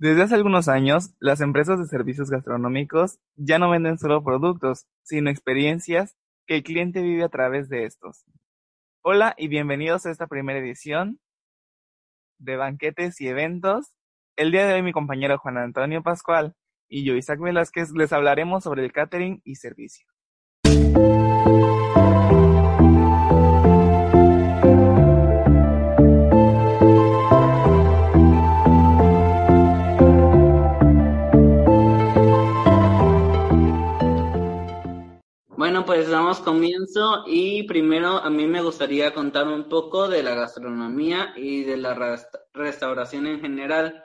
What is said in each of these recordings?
Desde hace algunos años, las empresas de servicios gastronómicos ya no venden solo productos, sino experiencias que el cliente vive a través de estos. Hola y bienvenidos a esta primera edición de banquetes y eventos. El día de hoy mi compañero Juan Antonio Pascual y yo, Isaac Velázquez, les hablaremos sobre el catering y servicio. Bueno, pues damos comienzo y primero a mí me gustaría contar un poco de la gastronomía y de la restauración en general.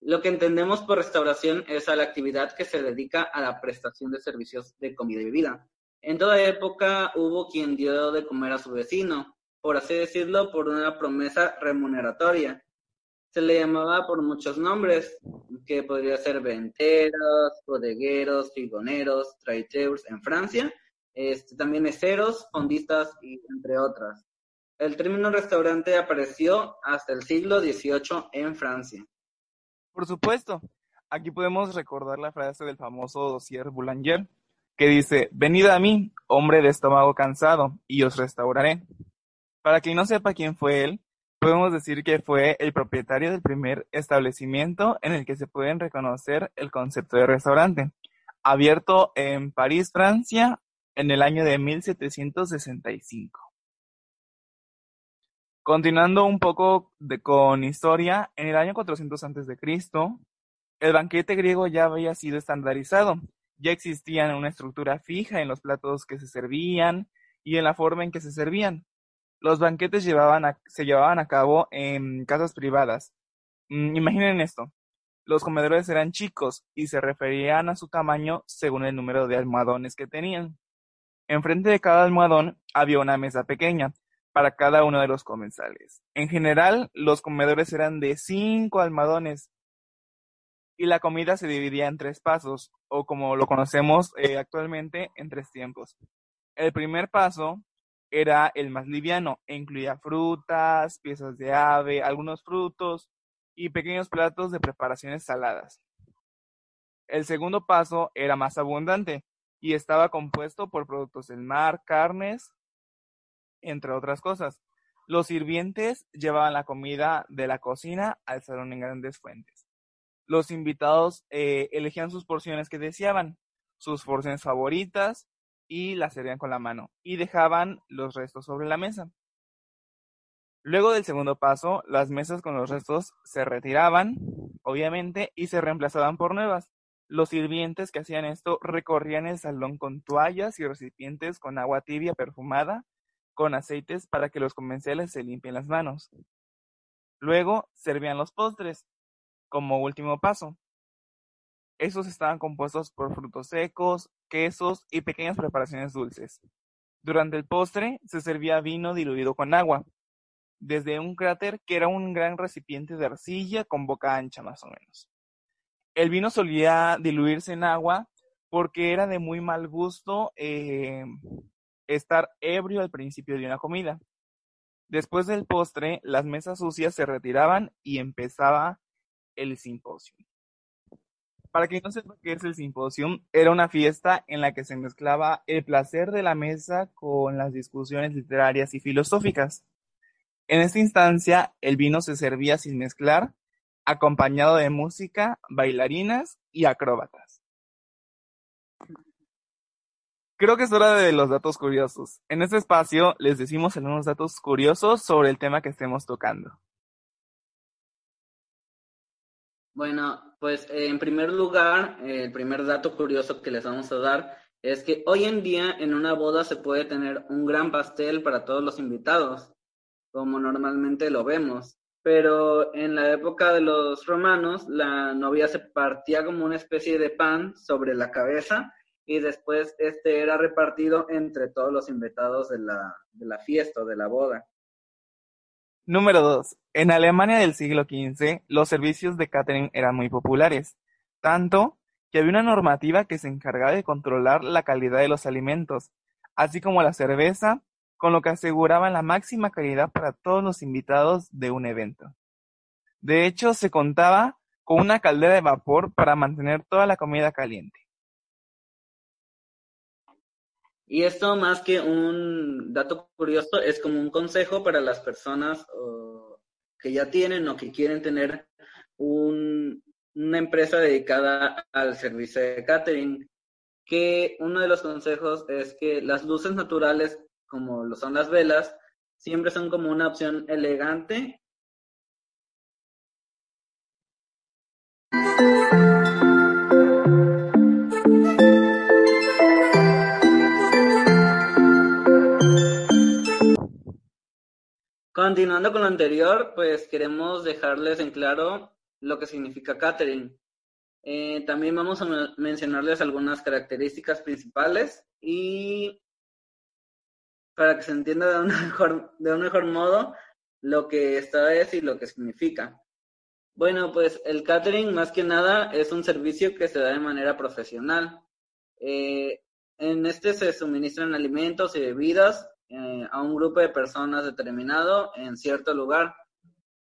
Lo que entendemos por restauración es a la actividad que se dedica a la prestación de servicios de comida y bebida. En toda época hubo quien dio de comer a su vecino, por así decirlo, por una promesa remuneratoria se le llamaba por muchos nombres, que podría ser venteros, bodegueros, figoneros, traiteurs en Francia, este, también meseros, fondistas y entre otras. El término restaurante apareció hasta el siglo XVIII en Francia. Por supuesto, aquí podemos recordar la frase del famoso dossier Boulanger, que dice, venid a mí, hombre de estómago cansado, y os restauraré. Para quien no sepa quién fue él, Podemos decir que fue el propietario del primer establecimiento en el que se puede reconocer el concepto de restaurante, abierto en París, Francia, en el año de 1765. Continuando un poco con historia, en el año 400 a.C., el banquete griego ya había sido estandarizado. Ya existía una estructura fija en los platos que se servían y en la forma en que se servían. Los banquetes se llevaban a cabo en casas privadas. Mm, imaginen esto. Los comedores eran chicos y se referían a su tamaño según el número de almohadones que tenían. Enfrente de cada almohadón había una mesa pequeña para cada uno de los comensales. En general, los comedores eran de cinco almohadones y la comida se dividía en tres pasos, o como lo conocemos eh, actualmente, en tres tiempos. El primer paso era el más liviano e incluía frutas, piezas de ave, algunos frutos y pequeños platos de preparaciones saladas. El segundo paso era más abundante y estaba compuesto por productos del mar, carnes, entre otras cosas. Los sirvientes llevaban la comida de la cocina al salón en grandes fuentes. Los invitados eh, elegían sus porciones que deseaban, sus porciones favoritas y la servían con la mano y dejaban los restos sobre la mesa. Luego del segundo paso, las mesas con los restos se retiraban, obviamente, y se reemplazaban por nuevas. Los sirvientes que hacían esto recorrían el salón con toallas y recipientes con agua tibia perfumada, con aceites para que los comensales se limpien las manos. Luego servían los postres, como último paso. Esos estaban compuestos por frutos secos, quesos y pequeñas preparaciones dulces. Durante el postre se servía vino diluido con agua, desde un cráter que era un gran recipiente de arcilla con boca ancha más o menos. El vino solía diluirse en agua porque era de muy mal gusto eh, estar ebrio al principio de una comida. Después del postre, las mesas sucias se retiraban y empezaba el simposio. Para quien no sepa qué es el simposio, era una fiesta en la que se mezclaba el placer de la mesa con las discusiones literarias y filosóficas. En esta instancia, el vino se servía sin mezclar, acompañado de música, bailarinas y acróbatas. Creo que es hora de los datos curiosos. En este espacio les decimos algunos datos curiosos sobre el tema que estemos tocando. Bueno, pues en primer lugar, el primer dato curioso que les vamos a dar es que hoy en día en una boda se puede tener un gran pastel para todos los invitados, como normalmente lo vemos. Pero en la época de los romanos, la novia se partía como una especie de pan sobre la cabeza y después este era repartido entre todos los invitados de la, de la fiesta o de la boda. Número 2. En Alemania del siglo XV, los servicios de catering eran muy populares, tanto que había una normativa que se encargaba de controlar la calidad de los alimentos, así como la cerveza, con lo que aseguraban la máxima calidad para todos los invitados de un evento. De hecho, se contaba con una caldera de vapor para mantener toda la comida caliente. Y esto más que un dato curioso, es como un consejo para las personas que ya tienen o que quieren tener una empresa dedicada al servicio de catering, que uno de los consejos es que las luces naturales, como lo son las velas, siempre son como una opción elegante Continuando con lo anterior, pues queremos dejarles en claro lo que significa catering. Eh, también vamos a mencionarles algunas características principales y para que se entienda de un mejor, de un mejor modo lo que esta es y lo que significa. Bueno, pues el catering más que nada es un servicio que se da de manera profesional. Eh, en este se suministran alimentos y bebidas eh, a un grupo de personas determinado en cierto lugar.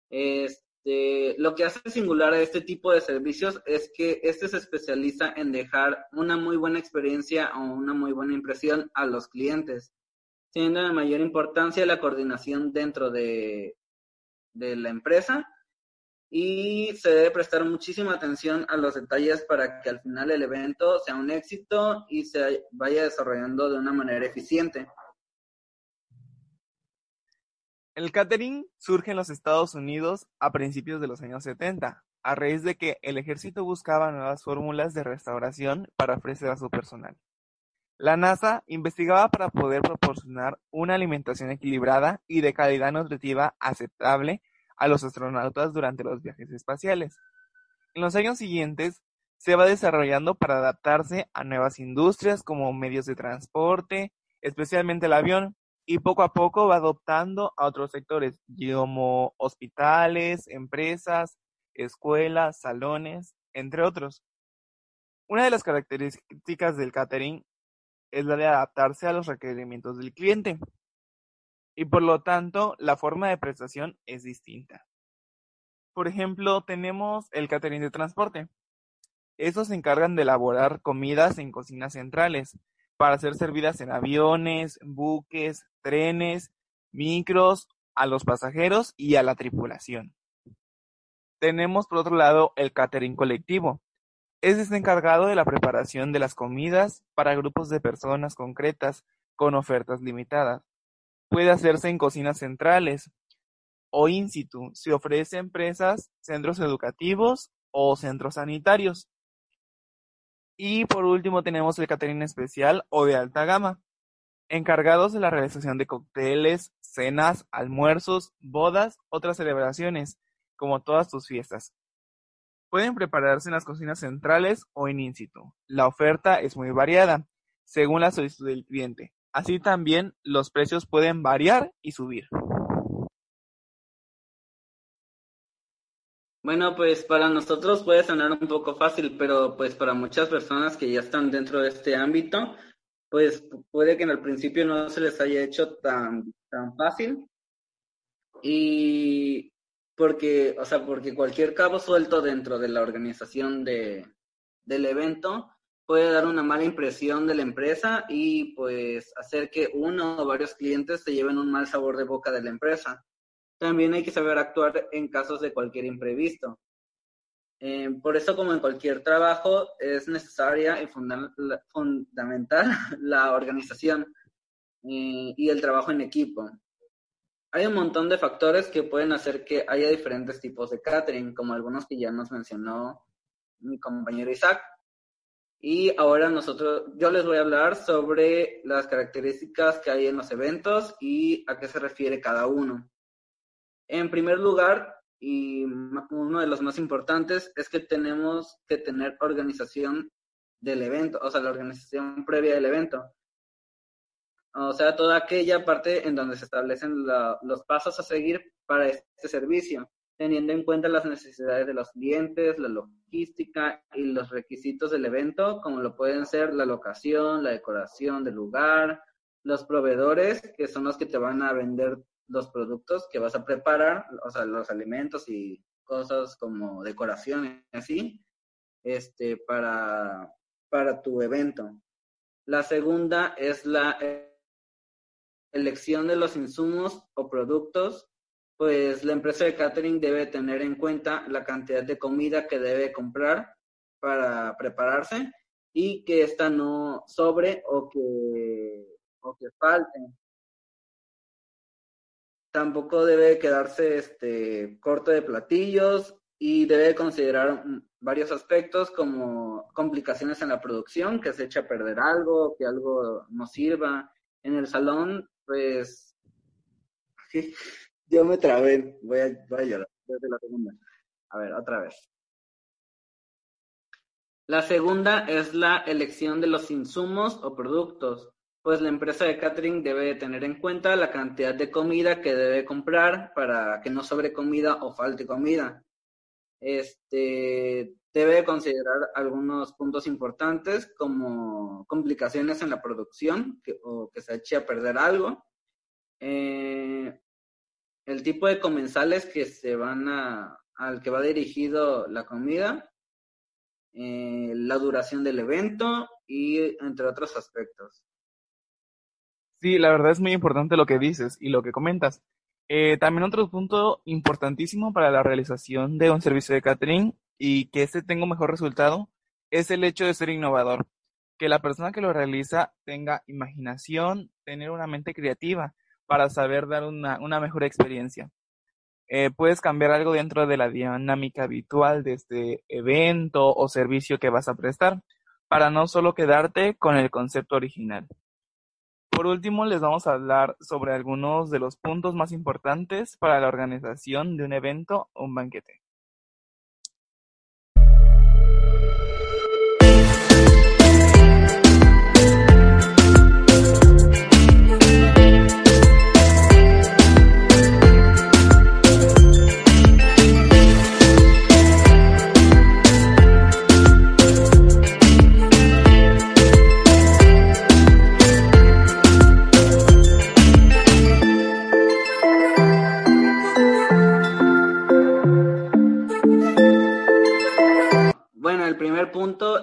Este, lo que hace singular a este tipo de servicios es que este se especializa en dejar una muy buena experiencia o una muy buena impresión a los clientes, siendo de mayor importancia la coordinación dentro de, de la empresa y se debe prestar muchísima atención a los detalles para que al final el evento sea un éxito y se vaya desarrollando de una manera eficiente. El catering surge en los Estados Unidos a principios de los años 70, a raíz de que el ejército buscaba nuevas fórmulas de restauración para ofrecer a su personal. La NASA investigaba para poder proporcionar una alimentación equilibrada y de calidad nutritiva aceptable a los astronautas durante los viajes espaciales. En los años siguientes, se va desarrollando para adaptarse a nuevas industrias como medios de transporte, especialmente el avión, y poco a poco va adoptando a otros sectores, como hospitales, empresas, escuelas, salones, entre otros. Una de las características del catering es la de adaptarse a los requerimientos del cliente y por lo tanto la forma de prestación es distinta. Por ejemplo, tenemos el catering de transporte. Estos se encargan de elaborar comidas en cocinas centrales, para ser servidas en aviones, buques, trenes, micros, a los pasajeros y a la tripulación. Tenemos por otro lado el catering colectivo. Este es encargado de la preparación de las comidas para grupos de personas concretas con ofertas limitadas. Puede hacerse en cocinas centrales o in situ. Se ofrece en empresas, centros educativos o centros sanitarios. Y por último tenemos el catering especial o de alta gama, encargados de la realización de cócteles, cenas, almuerzos, bodas, otras celebraciones, como todas tus fiestas. Pueden prepararse en las cocinas centrales o en in situ. La oferta es muy variada, según la solicitud del cliente. Así también los precios pueden variar y subir. Bueno, pues para nosotros puede sonar un poco fácil, pero pues para muchas personas que ya están dentro de este ámbito, pues puede que en el principio no se les haya hecho tan, tan fácil. Y porque, o sea, porque cualquier cabo suelto dentro de la organización de, del evento puede dar una mala impresión de la empresa y pues hacer que uno o varios clientes se lleven un mal sabor de boca de la empresa. También hay que saber actuar en casos de cualquier imprevisto. Eh, por eso, como en cualquier trabajo, es necesaria y fundamental la organización eh, y el trabajo en equipo. Hay un montón de factores que pueden hacer que haya diferentes tipos de catering, como algunos que ya nos mencionó mi compañero Isaac. Y ahora nosotros, yo les voy a hablar sobre las características que hay en los eventos y a qué se refiere cada uno. En primer lugar, y uno de los más importantes, es que tenemos que tener organización del evento, o sea, la organización previa del evento. O sea, toda aquella parte en donde se establecen los pasos a seguir para este servicio, teniendo en cuenta las necesidades de los clientes, la logística y los requisitos del evento, como lo pueden ser la locación, la decoración del lugar, los proveedores, que son los que te van a vender los productos que vas a preparar, o sea, los alimentos y cosas como decoraciones, así, este, para, para tu evento. La segunda es la elección de los insumos o productos, pues la empresa de catering debe tener en cuenta la cantidad de comida que debe comprar para prepararse y que ésta no sobre o que, o que falte. Tampoco debe quedarse este, corto de platillos y debe considerar varios aspectos como complicaciones en la producción, que se eche a perder algo, que algo no sirva. En el salón, pues, yo me trabé, voy a, llorar la segunda. A ver, otra vez. La segunda es la elección de los insumos o productos, pues la empresa de catering debe tener en cuenta la cantidad de comida que debe comprar para que no sobre comida o falte comida. Este debe considerar algunos puntos importantes como complicaciones en la producción o que se eche a perder algo. Eh, el tipo de comensales que se van a, al que va dirigido la comida, eh, la duración del evento y entre otros aspectos. Sí, la verdad es muy importante lo que dices y lo que comentas. Eh, también otro punto importantísimo para la realización de un servicio de catering y que este tenga un mejor resultado es el hecho de ser innovador. Que la persona que lo realiza tenga imaginación, tener una mente creativa para saber dar una, una mejor experiencia. Eh, puedes cambiar algo dentro de la dinámica habitual de este evento o servicio que vas a prestar para no solo quedarte con el concepto original. Por último, les vamos a hablar sobre algunos de los puntos más importantes para la organización de un evento o un banquete.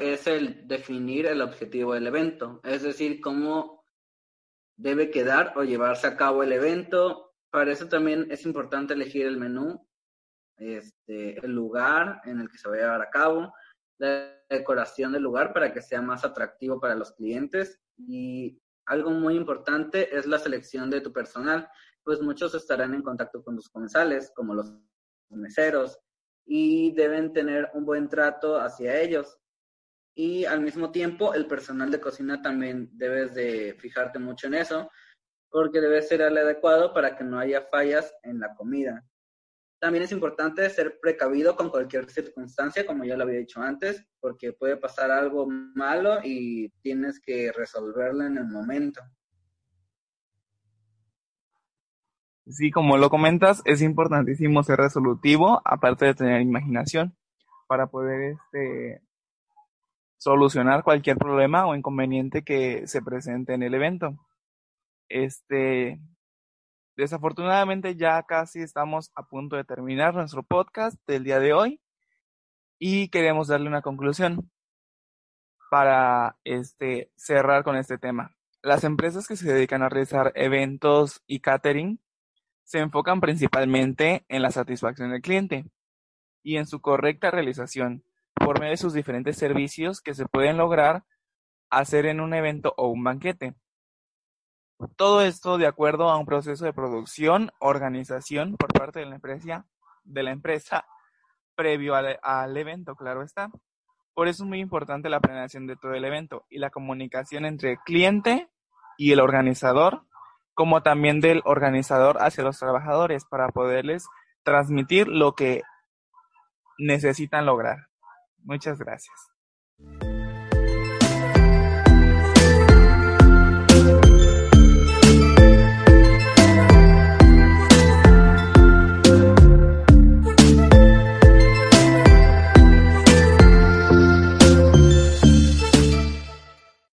Es el definir el objetivo del evento, es decir, cómo debe quedar o llevarse a cabo el evento. Para eso también es importante elegir el menú, este, el lugar en el que se va a llevar a cabo, la decoración del lugar para que sea más atractivo para los clientes. Y algo muy importante es la selección de tu personal, pues muchos estarán en contacto con los comensales, como los meseros, y deben tener un buen trato hacia ellos y al mismo tiempo el personal de cocina también debes de fijarte mucho en eso porque debe ser el adecuado para que no haya fallas en la comida. También es importante ser precavido con cualquier circunstancia, como ya lo había dicho antes, porque puede pasar algo malo y tienes que resolverlo en el momento. Sí, como lo comentas, es importantísimo ser resolutivo, aparte de tener imaginación, para poder este, solucionar cualquier problema o inconveniente que se presente en el evento. Este, desafortunadamente ya casi estamos a punto de terminar nuestro podcast del día de hoy y queremos darle una conclusión para este cerrar con este tema. Las empresas que se dedican a realizar eventos y catering se enfocan principalmente en la satisfacción del cliente y en su correcta realización por medio de sus diferentes servicios que se pueden lograr hacer en un evento o un banquete. Todo esto de acuerdo a un proceso de producción, organización por parte de la empresa, de la empresa previo al, al evento, claro está. Por eso es muy importante la planeación de todo el evento y la comunicación entre el cliente y el organizador, como también del organizador hacia los trabajadores para poderles transmitir lo que necesitan lograr. Muchas gracias.